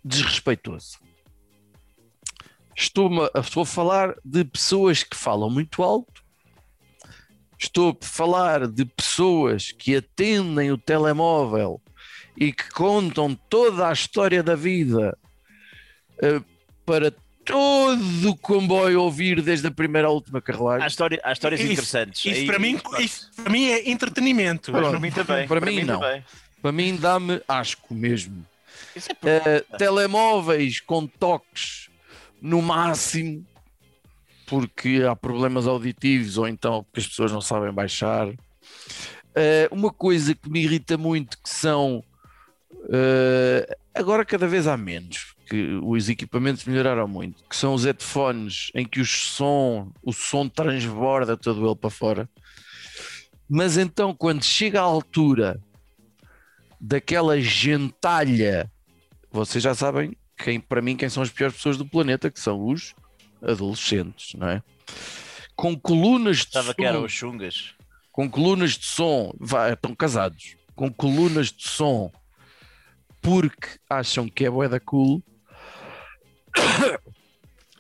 desrespeitoso. Estou a, estou a falar de pessoas que falam muito alto, estou a falar de pessoas que atendem o telemóvel e que contam toda a história da vida eh, para todo o comboio ouvir desde a primeira à última carruagem. Há, história, há histórias Isso- interessantes. Isso Aí- para, mim, isso para mim é entretenimento. Pronto. para mim também. Para mim, não. também. Para mim dá-me asco mesmo. Isso é Eh, telemóveis com toques no máximo porque há problemas auditivos ou então porque as pessoas não sabem baixar. Eh, uma coisa que me irrita muito que são eh, agora cada vez há menos que os equipamentos melhoraram muito que são os headphones em que o som o som transborda todo ele para fora mas então quando chega à altura daquela gentalha vocês já sabem quem, para mim, quem são as piores pessoas do planeta, que são os adolescentes, não é? Com colunas de Estava que eram som, os chungas. com colunas de som, vai, estão casados, com colunas de som, porque acham que é bué da cool,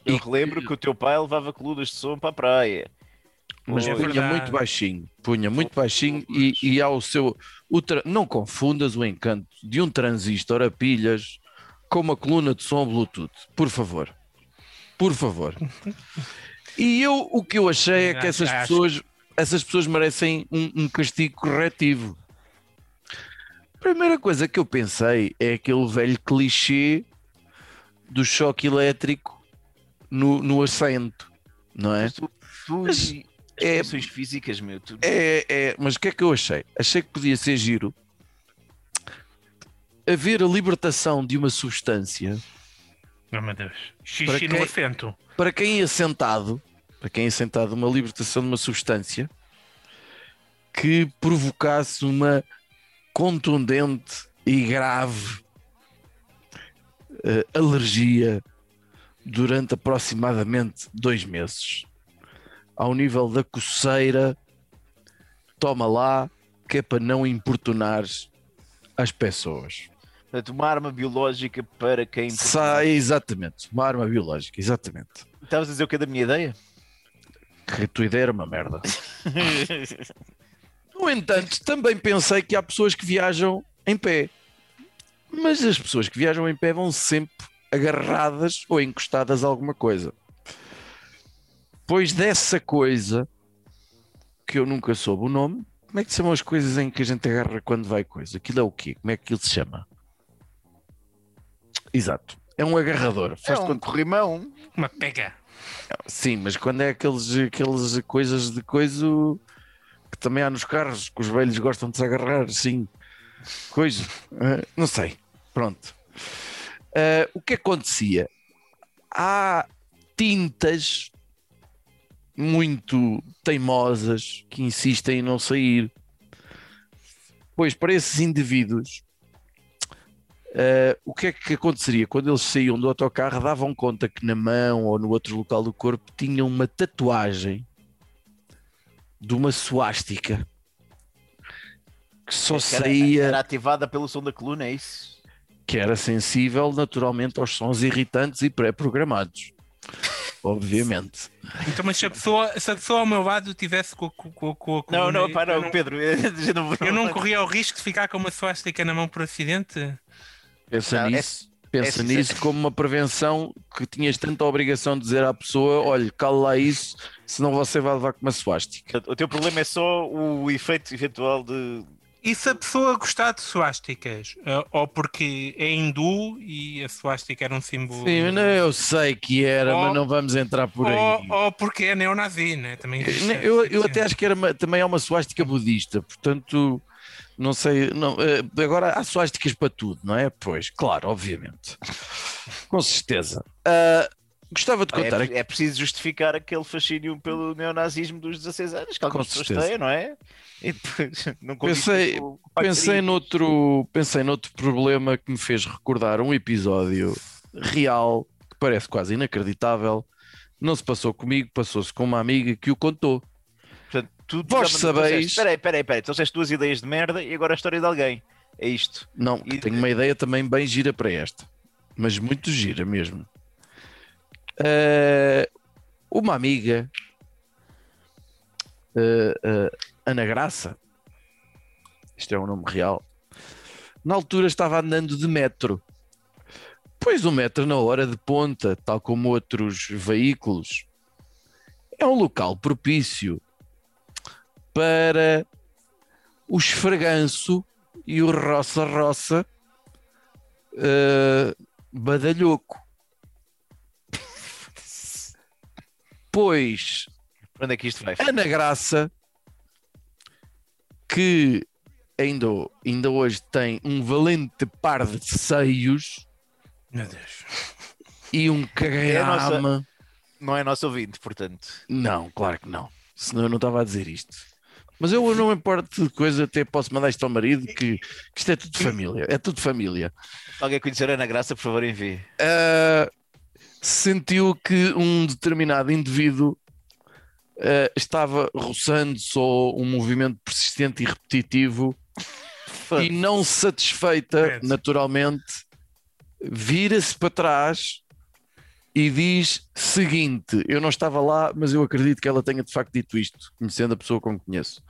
Eu E- relembro que o teu pai levava colunas de som para a praia. mas É punha verdade. muito baixinho, punha muito baixinho e, e ao seu. o tra- não confundas o encanto de um transistor a pilhas com uma coluna de som Bluetooth, por favor. Por favor. E eu o que eu achei é que essas pessoas, essas pessoas merecem um, um castigo corretivo. Primeira coisa que eu pensei é aquele velho clichê do choque elétrico no, no assento, não é? Mas tu, tu Mas é- as físicas, meu. Tu, É, é, mas o que é que eu achei? Achei que podia ser giro haver a libertação de uma substância Oh, meu Deus. Para Xixi no quem- assento. para quem é sentado, para quem é sentado, uma libertação de uma substância que provocasse uma contundente e grave eh, alergia durante aproximadamente dois meses. Ao nível da coceira, toma lá, que é para não importunar as pessoas. Portanto, uma arma biológica para quem. Sai, exatamente, uma arma biológica, exatamente. Estavas a dizer o que é da minha ideia? Que a tua ideia era uma merda. No entanto, também pensei que há pessoas que viajam em pé. Mas as pessoas que viajam em pé vão sempre agarradas ou encostadas a alguma coisa. Pois dessa coisa, que eu nunca soube o nome, como é que se chamam as coisas em que a gente agarra quando vai coisa? Aquilo é o quê? Como é que aquilo se chama? Exato. É um agarrador. É Faz um quando- corrimão. Uma pega. Sim, mas quando é aqueles, aqueles coisas de coisa que também há nos carros, que os velhos gostam de se agarrar, sim, coisa, eh, não sei, pronto. Eh, o que acontecia? Há tintas muito teimosas que insistem em não sair. Pois para esses indivíduos, eh, o que é que aconteceria? Quando eles saíam do autocarro, davam conta que na mão ou no outro local do corpo tinham uma tatuagem de uma suástica que só era- saía Era ativada pelo som da coluna, é isso? Que era sensível naturalmente aos sons irritantes e pré-programados. Obviamente. Então, mas se a pessoa, se a pessoa ao meu lado tivesse com, com, com, com a Não, coluna, não, para, eu não, Pedro. Eu não, eu não corria o risco de ficar com uma suástica na mão por acidente? Pensa Não, é- nisso, pensa essa- nisso como uma prevenção que tinhas tanta obrigação de dizer à pessoa: olha, cala lá isso, senão você vai levar com uma suástica. O teu problema é só o efeito eventual de. E se a pessoa gostar de suásticas? Ah, ou porque é hindu e a suástica era um símbolo. Sim, não, eu sei que era, Oh, mas não vamos entrar por aí. ou, ou porque é neonazi, né? Também existe Eu, essa eu, eu até acho que era também é uma suástica budista, portanto, não sei. Não, eh, agora há suásticas para tudo, não é? Pois, claro, obviamente. Com certeza. Ah, gostava de contar aqui. É, é preciso justificar aquele fascínio pelo neonazismo dos 16 anos, que algumas pessoas têm, não é? Não Pensei- o Pensei noutro, pensei noutro problema que me fez recordar um episódio real que parece quase inacreditável. Não se passou comigo, passou-se com uma amiga que o contou. Portanto, tu Vós sabeis- Espera aí, espera aí, espera aí. Tu duas ideias de merda e agora a história de alguém. É isto. Não, E- tenho uma ideia também bem gira para esta, mas muito gira mesmo. Eh, uma amiga, eh, eh, Ana Graça, isto é um nome real, na altura estava andando de metro. Pois o metro, na hora de ponta, tal como outros veículos, é um local propício para o esfreganço e o roça-roça eh, badalhoco. Pois Para onde é que isto vai? Ana Graça, que ainda, ainda hoje tem um valente par de seios Meu Deus. e um É cagarama. Não é nosso ouvinte, portanto. Não, claro que não. Senão eu não estava a dizer isto. Mas eu não me importo de coisa, até posso mandar isto ao marido, que, que isto é tudo família. É tudo família. Se alguém conhecer a Ana Graça, por favor, envie. Uh, sentiu que um determinado indivíduo uh, estava roçando-se ou um movimento persistente e repetitivo e não satisfeita, naturalmente, vira-se para trás e diz seguinte, eu não estava lá, mas eu acredito que ela tenha de facto dito isto, conhecendo a pessoa como conheço.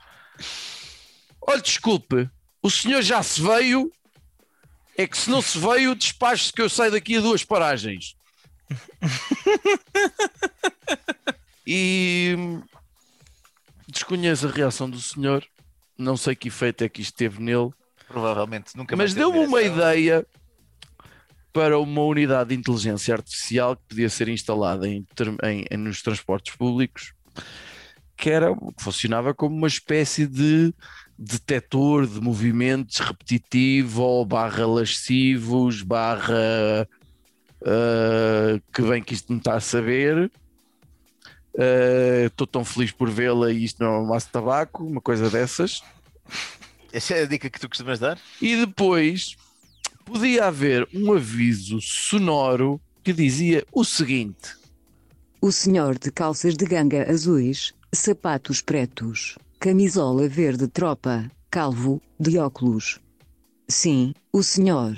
Olha, desculpe, o senhor já se veio, é que se não se veio, despache-se que eu saio daqui a duas paragens. E desconheço a reação do senhor, não sei que efeito é que isto teve nele, Provavelmente nunca mas deu-me uma ideia para uma unidade de inteligência artificial que podia ser instalada em, em- nos transportes públicos, que era que funcionava como uma espécie de detector de movimentos repetitivo ou barra lascivos, barra ah, que bem que isto me está a saber. Ah, Estou tão feliz por vê-la e isto não é um maço de tabaco, uma coisa dessas. Essa é a dica que tu costumas dar? E depois podia haver um aviso sonoro que dizia o seguinte: O senhor de calças de ganga azuis, sapatos pretos, camisola verde tropa, calvo, de óculos. Sim, o senhor.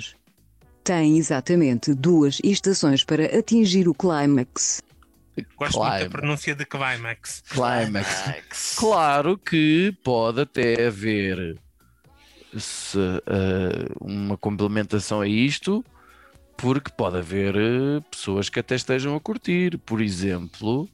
Tem exatamente duas estações para atingir o clímax. Gosto muito da Climax. pronúncia de Climax. Climax. Claro que pode até haver se, ah, uma complementação a isto, porque pode haver eh, pessoas que até estejam a curtir. Por exemplo,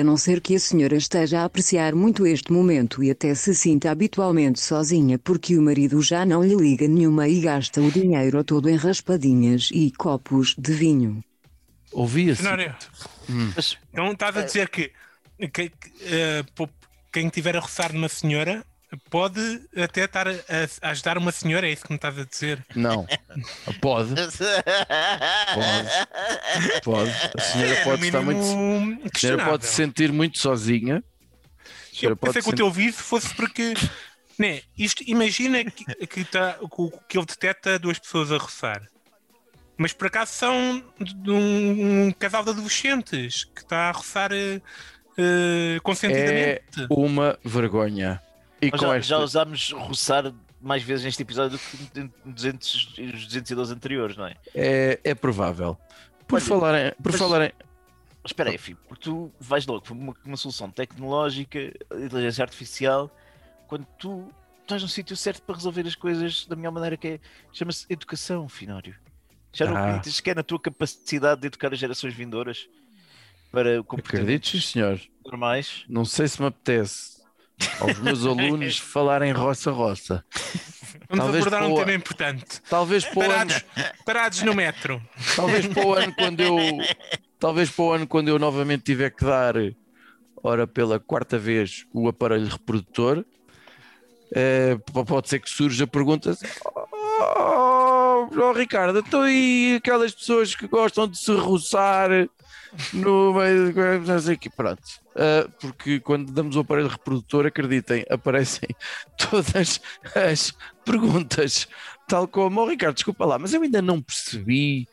A não ser que a senhora esteja a apreciar muito este momento e até se sinta habitualmente sozinha porque o marido já não lhe liga nenhuma e gasta o dinheiro todo em raspadinhas e copos de vinho. ouvia-se. Mas então estás a dizer que, que- que, pô, quem estiver a roçar numa senhora pode até estar a, a ajudar uma senhora, é isso que me estás a dizer? Não, pode, pode. A senhora É, pode estar muito. A senhora pode se sentir muito sozinha. Eu pode pensei que o teu vídeo fosse porque. Né, isto, imagina que, que, tá, que ele detecta duas pessoas a roçar. Mas por acaso são de um, um casal de adolescentes que está a roçar eh, consentidamente. uma vergonha. E com já, já usámos roçar mais vezes neste episódio do que em 200, e os 212 anteriores, não é? é, é provável. Por Olha, falar em, por mas- falar em, Mas espera aí, filho, porque tu vais logo para uma, uma solução tecnológica, inteligência artificial, quando tu estás no sítio certo para resolver as coisas da melhor maneira que é. Chama-se educação, Finório. Já não Ah. acreditas que é na tua capacidade de educar as gerações vindouras para acredito, comportamentos senhor. normais? Não sei se me apetece aos meus alunos falarem roça-roça. Vamos talvez abordar um o- tema importante. Talvez para o ano, Parados, parados no metro. talvez para o ano quando eu talvez para o ano quando eu novamente tiver que dar ora pela quarta vez o aparelho reprodutor eh, pode ser que surja a pergunta oh, oh, Ricardo, então e aquelas pessoas que gostam de se roçar no meio de não sei o quê?" pronto Eh, porque quando damos o aparelho reprodutor acreditem, aparecem todas as perguntas tal como, oh, Ricardo, desculpa lá, mas eu ainda não percebi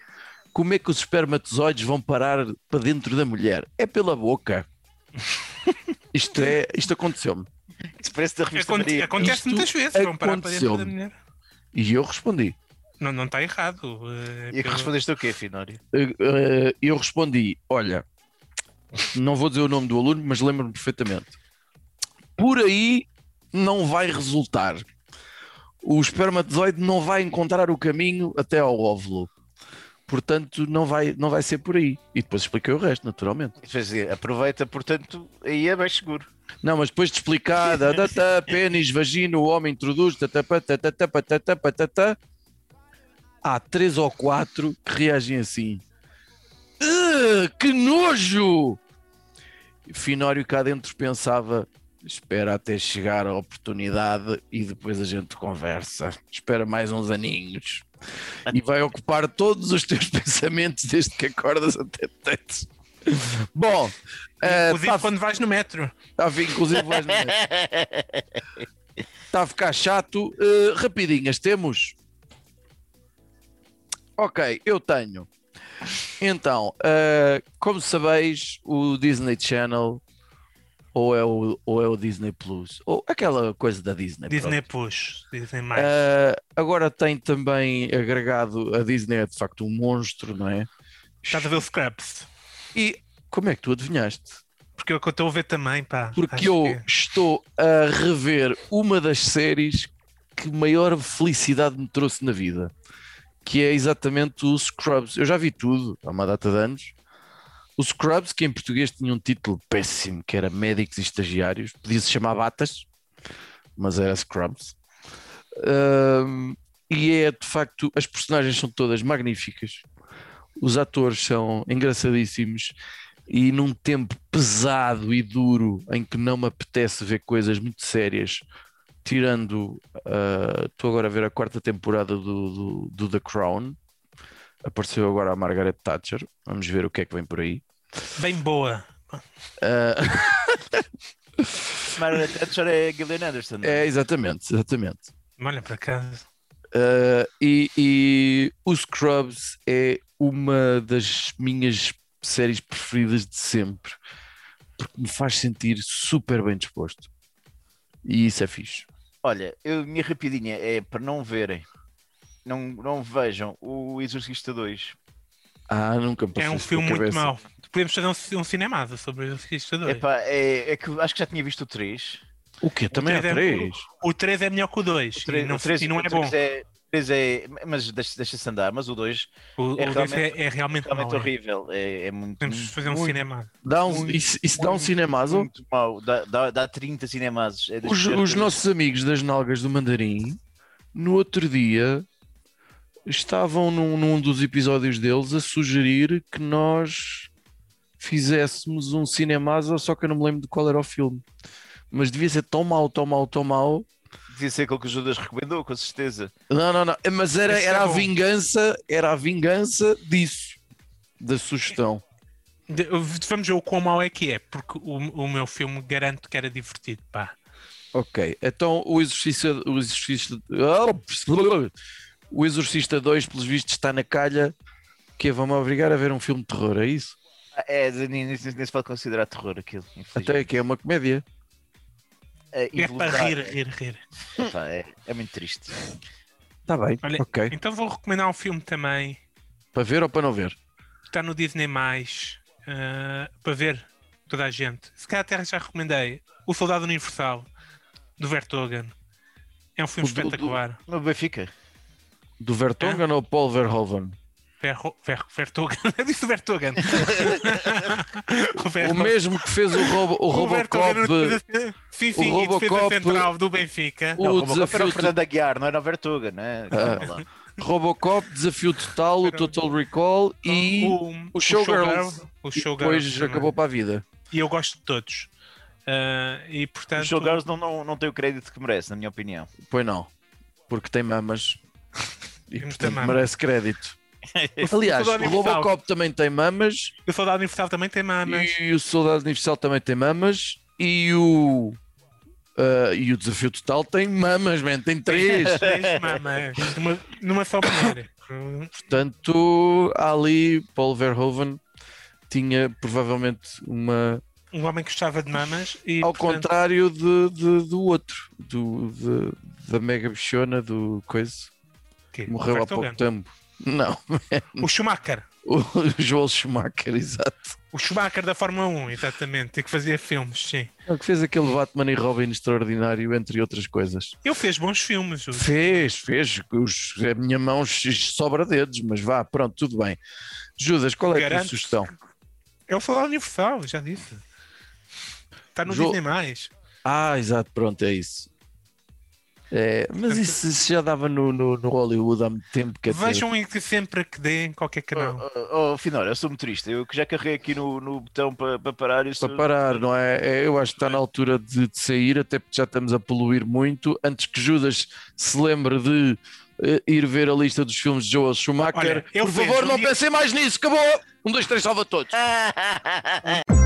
como é que os espermatozoides vão parar para dentro da mulher? É pela boca. Isto é, isto aconteceu-me. Isso parece da revista Aconte- Maria. acontece Isto muitas vezes. Vão parar para dentro da mulher. E eu respondi. Não, não está errado. eh, E que pelo- respondeste o quê, Finório? Eh, eh, Eu respondi: olha, não vou dizer o nome do aluno, mas lembro-me perfeitamente. Por aí não vai resultar. O espermatozoide não vai encontrar o caminho até ao óvulo. Portanto, não vai, não vai ser por aí. E depois expliquei o resto, naturalmente. Aproveita, portanto, aí é mais seguro. Não, mas depois de explicar, pênis, vagina, o homem introduz, há três ou quatro que reagem assim. "Ah, que nojo! Finório cá dentro pensava, espera até chegar a oportunidade e depois a gente conversa. Espera mais uns aninhos. E vai ocupar todos os teus pensamentos desde que acordas até teto. Bom, eh, Inclusive tá- quando vais no metro. Vir, inclusive vais no Está a ficar chato. Uh, rapidinhas, temos. Ok, eu tenho. Então, uh, como sabeis, o Disney Channel ou é o, ou é o Disney Plus, ou aquela coisa da Disney. Disney pronto. Push. Disney mais. Uh, agora tem também agregado a Disney, é de facto um monstro, não é? Estás a ver o Scraps? E como é que tu adivinhaste? Porque é eu estou a ver também, pá. Porque eu que- estou a rever uma das séries que maior felicidade me trouxe na vida, que é exatamente o Scrubs. Eu já vi tudo há uma data de anos. O Scrubs, que em português tinha um título péssimo, que era Médicos e Estagiários, podia-se chamar Batas, mas era Scrubs. Ahm, e é de facto, as personagens são todas magníficas, os atores são engraçadíssimos e num tempo pesado e duro em que não me apetece ver coisas muito sérias, tirando ah, estou agora a ver a quarta temporada do, do, do The Crown, Apareceu agora a Margaret Thatcher. Vamos ver o que é que vem por aí. Bem boa. Ah, Margaret Thatcher é Gillian Anderson. não é, exatamente, exatamente. Olha, para casa. Uh, e, e o Scrubs é uma das minhas séries preferidas de sempre, porque me faz sentir super bem disposto. E isso é fixe. Olha, eu, minha rapidinha é para não verem, não, não vejam o Exorcista 2. Ah, nunca me É um filme muito mau. Podemos fazer um, um cinemado sobre o Exorcista 2. Epá, é, é que acho que já tinha visto o 3. O quê? Também há três é- três? O 3 é melhor que o 2 O 3, e não, o 3 e não o é 3 bom. É, o 3 é, mas deixa- deixa-se andar, mas o 2 O, o é 2 realmente- é, é realmente, realmente mau. é. horrível. É, é muito, Podemos fazer um muito, cinemado. Dá um, Muito, isso isso dá um muito, cinemazo? Muito mau. Dá, dá, dá 30 cinemas. É Os, os nossos amigos das Nalgas do Mandarim, no outro dia, estavam num, num dos episódios deles a sugerir que nós fizéssemos um cinemazo, só que eu não me lembro de qual era o filme. Mas devia ser tão mau, tão mau, tão mau. Devia ser aquele que o Judas recomendou, com certeza. Não, não, não. Mas era, Esse é era a vingança, era a vingança disso, da sugestão. Vamos ver o quão mau é que é, porque o, o meu filme garanto que era divertido. Pá. Ok, então o Exorcista, o Exorcista, o Exorcista 2, pelos vistos, está na calha que vão-me obrigar a ver um filme de terror, é isso? É, nem, nem, nem se pode considerar terror aquilo. Até que é uma comédia. É, É para rir, rir, rir. Epá, é, é muito triste. Está bem, Olha, ok. Então vou recomendar um filme também. Para ver ou para não ver? Está no Disney, ah, para ver toda a gente. Se calhar até já recomendei. O Soldado Universal, do Vertogen. É um filme O do- do- espetacular. No Benfica. Do Vertonghen ou Paul Verhoeven? Verho- Ver- Vertogen. Eu disse Vertogen. o O mesmo que fez o, Robo, o o Robocop, defesa- Sim, sim, o e Robocop- central do Benfica. o Não, o Robocop era desafio, o Fernando Aguiar, não era o Vertuga, né? Lá. Robocop, Desafio Total, o Total Recall e o Showgirls. O Showgirls depois também. acabou para a vida. E eu gosto de todos. Ah, e portanto. O Showgirls não, não, não tem o crédito que merece, na minha opinião. Pois não, porque tem mamas e portanto, tem mamas. merece crédito. o Aliás, o Universal- Robocop também tem mamas O Soldado Universal também tem mamas. e o Soldado Universal também tem mamas e o ah, e o Desafio Total tem mamas, man, tem três. Três mamas. Numa, numa só mulher. Portanto, há ali Paul Verhoeven tinha provavelmente uma Um homem que gostava de mamas e. ao portanto, contrário de, de- do outro, do, de- da mega bichona do coisa, quê? morreu há pouco tempo. Não, O Schumacher. o Joel Schumacher, exato. O Schumacher da Fórmula 1, exatamente. E que fazia filmes, sim. É o que fez aquele Batman e Robin extraordinário, entre outras coisas. Ele fez bons filmes. o- Fez, fez. Os, a minha mão sobra dedos, mas vá, pronto, tudo bem. Judas, qual é a tua sugestão? É o Soldado Universal, já disse. Está no Jo- Disney mais. Ah, exato, pronto, é isso. É, mas isso, isso já dava no, no, no Hollywood há muito tempo. Quer dizer, Vejam em que sempre que dê em qualquer canal. Oh, oh, Finório, eu sou motorista. Eu que já carreguei aqui no, no botão para para parar. Para parar, não é? É, Eu acho que está na altura de, de sair, até porque já estamos a poluir muito. Antes que Judas se lembre de eh, ir ver a lista dos filmes de Joel Schumacher, Olha, por favor, um não dia- pensem mais nisso. Acabou! Um, dois, três, salva todos.